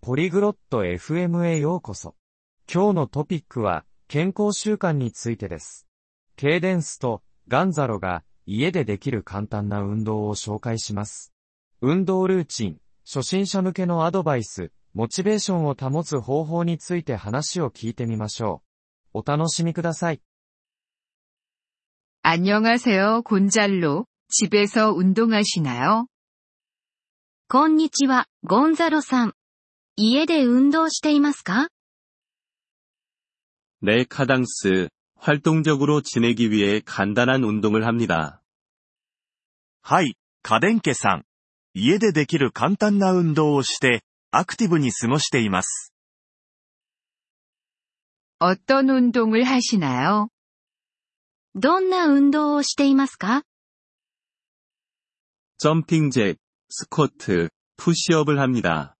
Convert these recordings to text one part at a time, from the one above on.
ポリグロット FM へようこそ。今日のトピックは、健康習慣についてです。ケイデンスとガンザロが家でできる簡単な運動を紹介します。運動ルーチン、初心者向けのアドバイス、モチベーションを保つ方法について話を聞いてみましょう。お楽しみください。 안녕하세요, 곤잘로. 집에서 운동하시나요? こんにちは、ゴンザロさん。 家で運動していますか 네, 카당스. 활동적으로 지내기 위해 간단한 운동을 합니다. はい、家電家さん。家でできる簡単な運動をして、アクティブに過ごしています。 어떤 운동을 하시나요? どんな運動をしていますか 점핑 잭, 스쿼트, 푸시업을 합니다.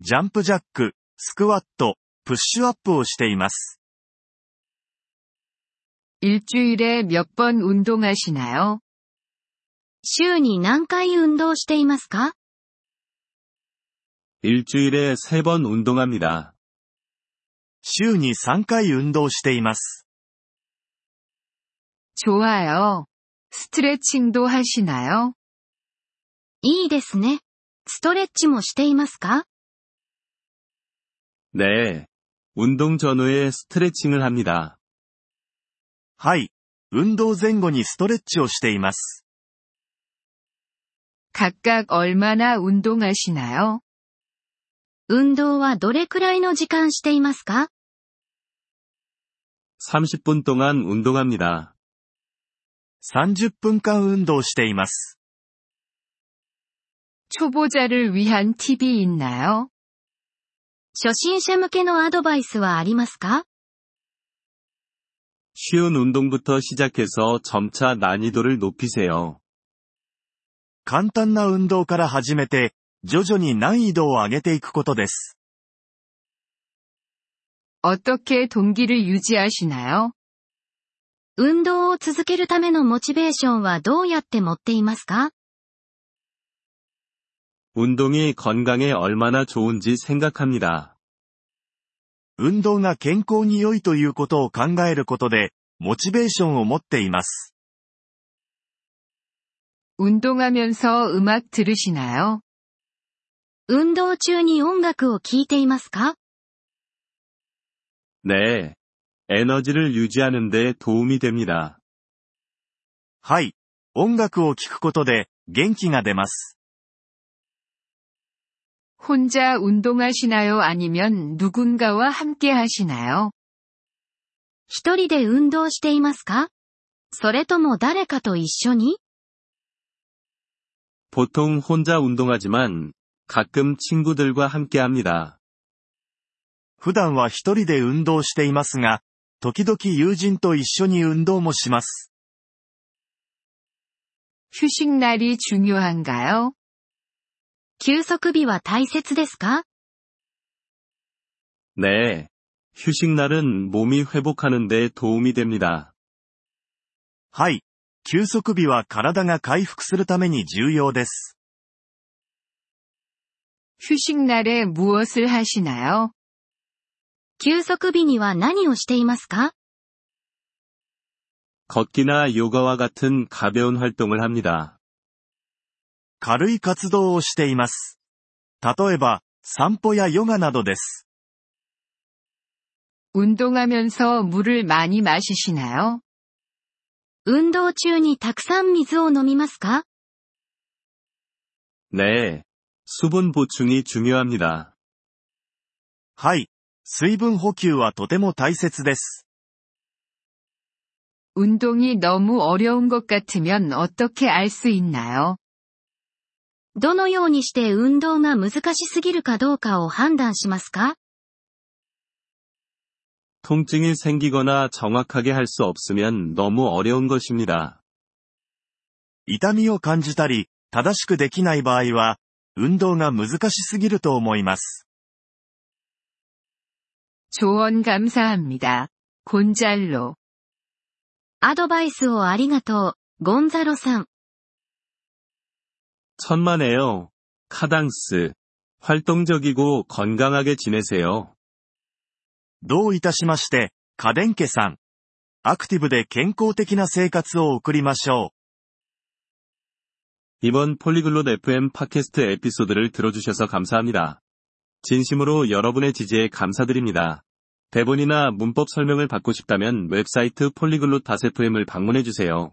ジャンプジャック、スクワット、プッシュアップをしています。 일주일에 몇 번 운동하시나요? 週に何回運動していますか 일주일에 3번 운동합니다. 週に3回運動しています。 좋아요. 스트레칭도 하시나요? いいですね。ストレッチもしていますか 네. 운동 전후에 스트레칭을 합니다. はい、運動前後にストレッチをしています。 각각 얼마나 운동하시나요? 運動はどれくらいの時間していますか 30분 동안 운동합니다. 30分間運動しています。 초보자를 위한 팁이 있나요? 初心者向けのアドバイスはありますか 쉬운 운동부터 시작해서 점차 난이도를 높이세요. 簡単な運動から始めて、徐々に難易度を上げていくことです。 어떻게 동기를 유지하시나요? 運動を続けるためのモチベーションはどうやって持っていますか 운동이 건강에 얼마나 좋은지 생각합니다. 運動が健康に良いということを考えることで、モチベーションを持っています。 운동하면서 음악 들으시나요? 運動中に音楽を聴いていますか 네. 에너지를 유지하는 데 도움이 됩니다. はい、音楽を聴くことで、元気が出ます。 혼자 운동하시나요? 아니면 누군가와 함께 하시나요? 一人で運動していますかそれとも誰かと一緒に 보통 혼자 운동하지만 가끔 친구들과 함께 합니다. 普段は一人で運動していますが、時々友人と一緒に運動もします。 휴식날이 중요한가요? 休息日は大切ですか 네. 휴식날은 몸이 회복하는 데 도움이 됩니다. はい、休息日は体が回復するために重要です。 휴식날에 무엇을 하시나요? 休息日には何をしていますか 걷기나 요가와 같은 가벼운 활동을 합니다. 軽い活動をしています。例えば、散歩やヨガなどです。 운동하면서 물을 많이 마시시나요? 運動中にたくさん水を飲みますか 네. 수분 보충이 중요합니다. はい、水分補給はとても大切です。 운동이 너무 어려운 것 같으면 어떻게 알 수 있나요? どのようにして運動が難しすぎるかどうかを判断しますか 통증이 생기거나 정확하게 할 수 없으면 너무 어려운 것입니다. 痛みを感じたり、正しくできない場合は、運動が難しすぎると思います。 조언 감사합니다. 곤잘로. アドバイスをありがとう、ゴンザロさん。 천만에요. 카당스. 활동적이고 건강하게 지내세요. どういたしまして、家電家さん。アクティブで健康的な生活を送りましょう。 이번 폴리글롯 FM 팟캐스트 에피소드를 들어주셔서 감사합니다. 진심으로 여러분의 지지에 감사드립니다. 대본이나 문법 설명을 받고 싶다면 웹사이트 폴리글롯 FM을 방문해주세요.